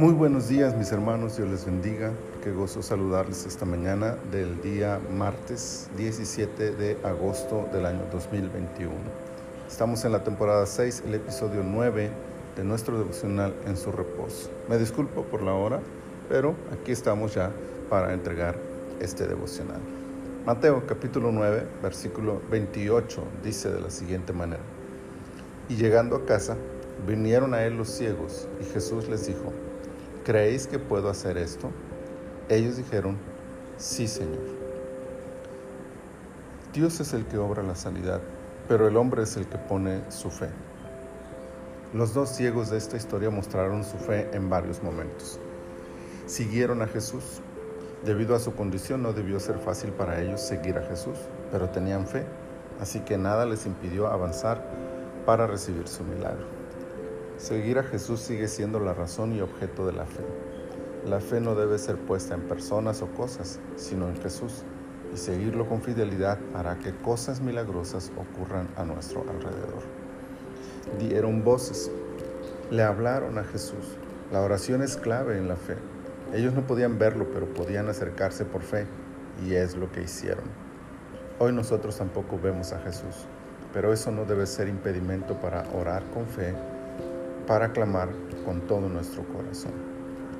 Muy buenos días mis hermanos, Dios les bendiga. Qué gozo saludarles esta mañana del día martes 17 de agosto del año 2021. Estamos en la temporada 6, el episodio 9 de nuestro devocional en su reposo. Me disculpo por la hora, pero aquí estamos ya para entregar este devocional. Mateo capítulo 9, versículo 28 dice de la siguiente manera. Y llegando a casa, vinieron a él los ciegos y Jesús les dijo, ¿creéis que puedo hacer esto? Ellos dijeron, sí, Señor. Dios es el que obra la sanidad, pero el hombre es el que pone su fe. Los dos ciegos de esta historia mostraron su fe en varios momentos. Siguieron a Jesús. Debido a su condición no debió ser fácil para ellos seguir a Jesús, pero tenían fe, así que nada les impidió avanzar para recibir su milagro. Seguir a Jesús sigue siendo la razón y objeto de la fe. La fe no debe ser puesta en personas o cosas, sino en Jesús, y seguirlo con fidelidad hará que cosas milagrosas ocurran a nuestro alrededor. Dieron voces, le hablaron a Jesús. La oración es clave en la fe. Ellos no podían verlo, pero podían acercarse por fe, y es lo que hicieron. Hoy nosotros tampoco vemos a Jesús, pero eso no debe ser impedimento para orar con fe para clamar con todo nuestro corazón.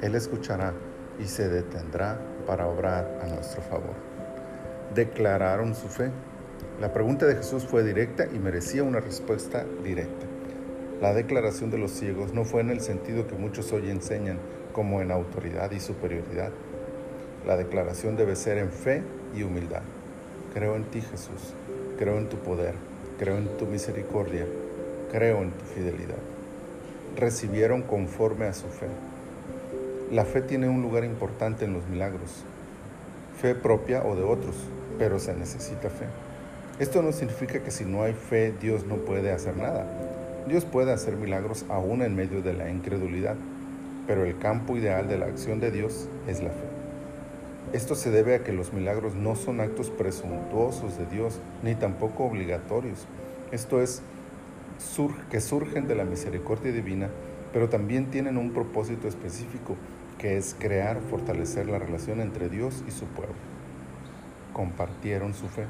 Él escuchará y se detendrá para obrar a nuestro favor. Declararon su fe. La pregunta de Jesús fue directa y merecía una respuesta directa. La declaración de los ciegos no fue en el sentido que muchos hoy enseñan como en autoridad y superioridad. La declaración debe ser en fe y humildad. Creo en ti Jesús, creo en tu poder, creo en tu misericordia, creo en tu fidelidad recibieron conforme a su fe. La fe tiene un lugar importante en los milagros, fe propia o de otros, pero se necesita fe. Esto no significa que si no hay fe Dios no puede hacer nada. Dios puede hacer milagros aún en medio de la incredulidad, pero el campo ideal de la acción de Dios es la fe. Esto se debe a que los milagros no son actos presuntuosos de Dios, ni tampoco obligatorios. Esto es que surgen de la misericordia divina, pero también tienen un propósito específico, que es crear fortalecer la relación entre Dios y su pueblo. Compartieron su fe.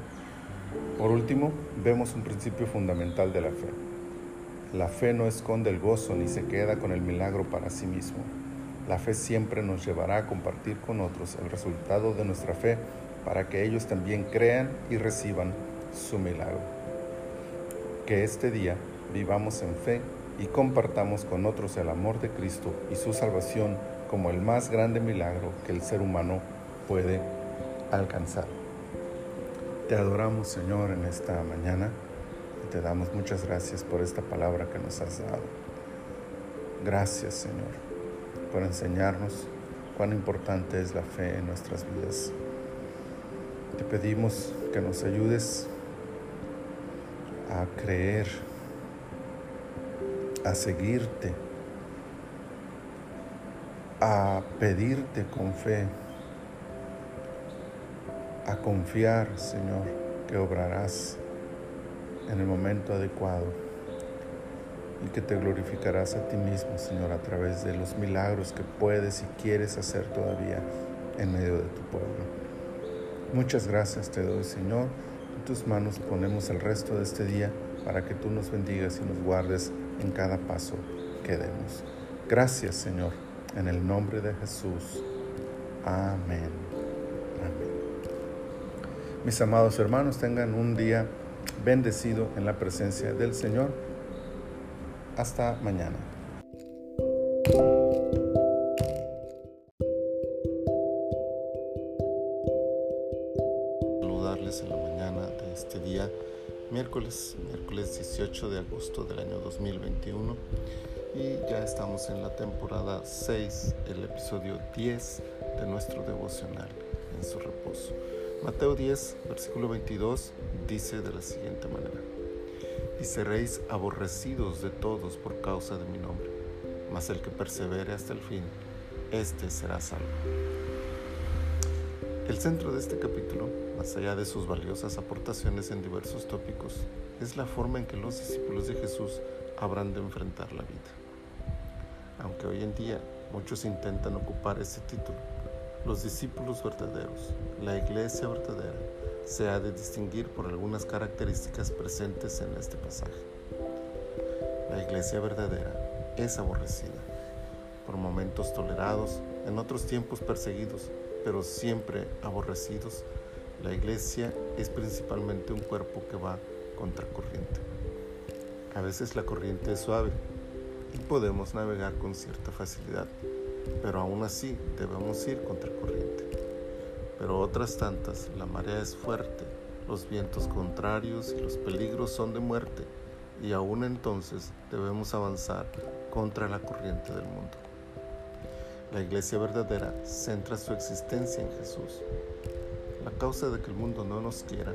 Por último, vemos un principio fundamental de la fe. La fe no esconde el gozo ni se queda con el milagro para sí mismo. La fe siempre nos llevará a compartir con otros el resultado de nuestra fe para que ellos también crean y reciban su milagro. Que este día vivamos en fe y compartamos con otros el amor de Cristo y su salvación como el más grande milagro que el ser humano puede alcanzar. Te adoramos Señor en esta mañana y te damos muchas gracias por esta palabra que nos has dado. Gracias Señor por enseñarnos cuán importante es la fe en nuestras vidas. Te pedimos que nos ayudes a creer a seguirte, a pedirte con fe, a confiar, Señor, que obrarás en el momento adecuado y que te glorificarás a ti mismo, Señor, a través de los milagros que puedes y quieres hacer todavía en medio de tu pueblo. Muchas gracias te doy, Señor. En tus manos ponemos el resto de este día para que tú nos bendigas y nos guardes en cada paso que demos. Gracias Señor, en el nombre de Jesús. Amén. Amén. Mis amados hermanos, tengan un día bendecido en la presencia del Señor. Hasta mañana. Saludarles en la mañana de este día miércoles, miércoles 18 de agosto del año 2021 y ya estamos en la temporada 6, el episodio 10 de nuestro devocional en su reposo. Mateo 10, versículo 22 dice de la siguiente manera, y seréis aborrecidos de todos por causa de mi nombre, mas el que persevere hasta el fin, éste será salvo. El centro de este capítulo, más allá de sus valiosas aportaciones en diversos tópicos, es la forma en que los discípulos de Jesús habrán de enfrentar la vida. Aunque hoy en día Muchos intentan ocupar ese título. Los discípulos verdaderos, la iglesia verdadera, se ha de distinguir por algunas características presentes en este pasaje. La iglesia verdadera es aborrecida, por momentos tolerados, en otros tiempos perseguidos, pero siempre aborrecidos. La iglesia es principalmente un cuerpo que va contracorriente. A veces la corriente es suave y podemos navegar con cierta facilidad, pero aún así debemos ir contracorriente. Pero otras tantas, la marea es fuerte, los vientos contrarios y los peligros son de muerte, y aún entonces debemos avanzar contra la corriente del mundo. La iglesia verdadera centra su existencia en Jesús. La causa de que el mundo no nos quiera,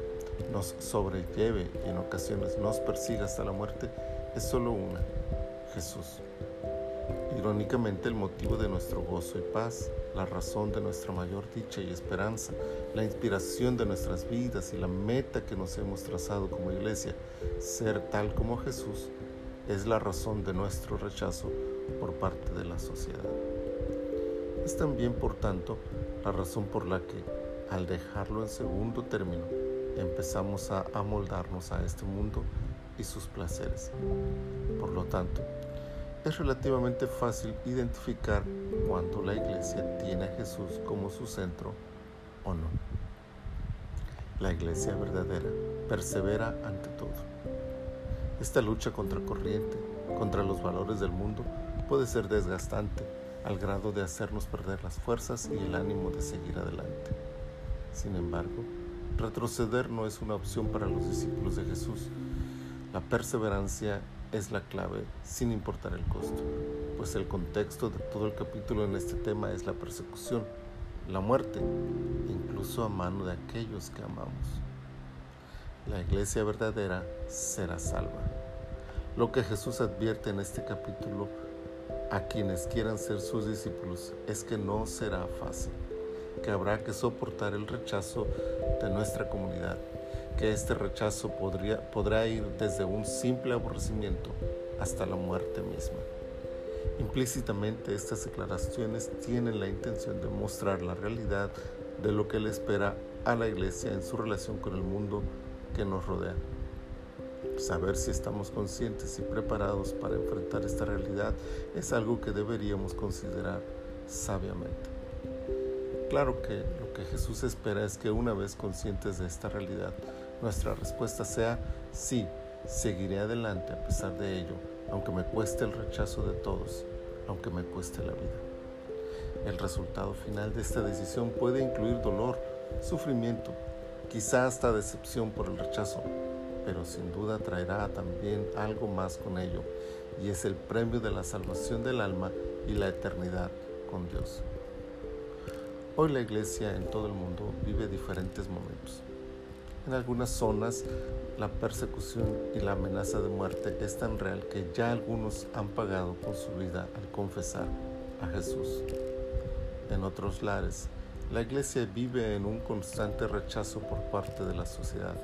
nos sobrelleve y en ocasiones nos persiga hasta la muerte es solo una, Jesús. Irónicamente el motivo de nuestro gozo y paz, la razón de nuestra mayor dicha y esperanza, la inspiración de nuestras vidas y la meta que nos hemos trazado como iglesia, ser tal como Jesús, es la razón de nuestro rechazo por parte de la sociedad. Es también, por tanto, la razón por la que, al dejarlo en segundo término, empezamos a amoldarnos a este mundo y sus placeres. Por lo tanto, es relativamente fácil identificar cuando la iglesia tiene a Jesús como su centro o no. La iglesia verdadera persevera ante todo. Esta lucha contra corriente, contra los valores del mundo, puede ser desgastante al grado de hacernos perder las fuerzas y el ánimo de seguir adelante. Sin embargo, retroceder no es una opción para los discípulos de Jesús. La perseverancia es la clave sin importar el costo, pues el contexto de todo el capítulo en este tema es la persecución, la muerte, incluso a mano de aquellos que amamos. La iglesia verdadera será salva. Lo que Jesús advierte en este capítulo a quienes quieran ser sus discípulos es que no será fácil, que habrá que soportar el rechazo de nuestra comunidad que este rechazo podría, podrá ir desde un simple aborrecimiento hasta la muerte misma. Implícitamente estas declaraciones tienen la intención de mostrar la realidad de lo que le espera a la iglesia en su relación con el mundo que nos rodea. Saber si estamos conscientes y preparados para enfrentar esta realidad es algo que deberíamos considerar sabiamente. Claro que lo que Jesús espera es que una vez conscientes de esta realidad, nuestra respuesta sea sí, seguiré adelante a pesar de ello, aunque me cueste el rechazo de todos, aunque me cueste la vida. El resultado final de esta decisión puede incluir dolor, sufrimiento, quizá hasta decepción por el rechazo, pero sin duda traerá también algo más con ello, y es el premio de la salvación del alma y la eternidad con Dios. Hoy la iglesia en todo el mundo vive diferentes momentos. En algunas zonas la persecución y la amenaza de muerte es tan real que ya algunos han pagado con su vida al confesar a Jesús. En otros lares, la iglesia vive en un constante rechazo por parte de la sociedad,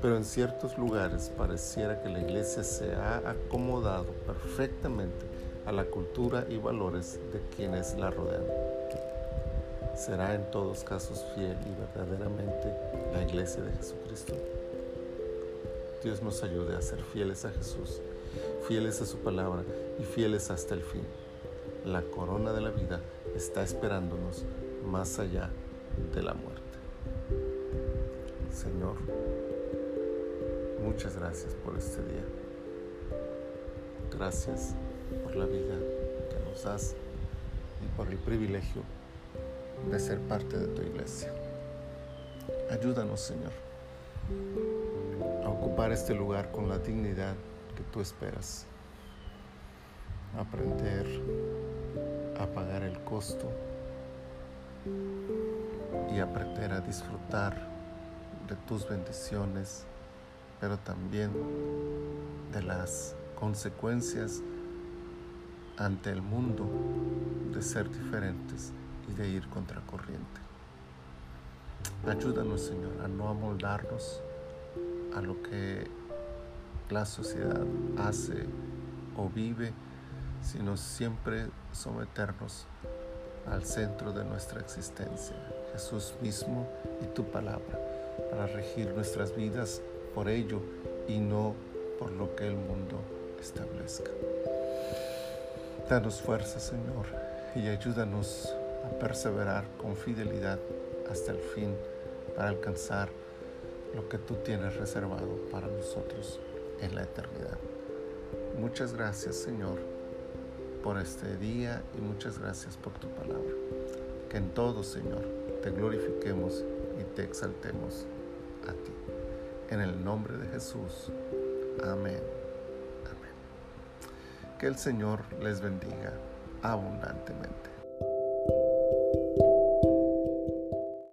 pero en ciertos lugares pareciera que la iglesia se ha acomodado perfectamente a la cultura y valores de quienes la rodean será en todos casos fiel y verdaderamente la iglesia de Jesucristo. Dios nos ayude a ser fieles a Jesús, fieles a su palabra y fieles hasta el fin. La corona de la vida está esperándonos más allá de la muerte. Señor, muchas gracias por este día. Gracias por la vida que nos das y por el privilegio de ser parte de tu iglesia. Ayúdanos, Señor, a ocupar este lugar con la dignidad que tú esperas. Aprender a pagar el costo y aprender a disfrutar de tus bendiciones, pero también de las consecuencias ante el mundo de ser diferentes y de ir contra corriente. Ayúdanos, Señor, a no amoldarnos a lo que la sociedad hace o vive, sino siempre someternos al centro de nuestra existencia, Jesús mismo y tu palabra, para regir nuestras vidas por ello y no por lo que el mundo establezca. Danos fuerza, Señor, y ayúdanos a perseverar con fidelidad hasta el fin para alcanzar lo que tú tienes reservado para nosotros en la eternidad. Muchas gracias, Señor, por este día y muchas gracias por tu palabra. Que en todo, Señor, te glorifiquemos y te exaltemos a ti. En el nombre de Jesús. Amén. Amén. Que el Señor les bendiga abundantemente.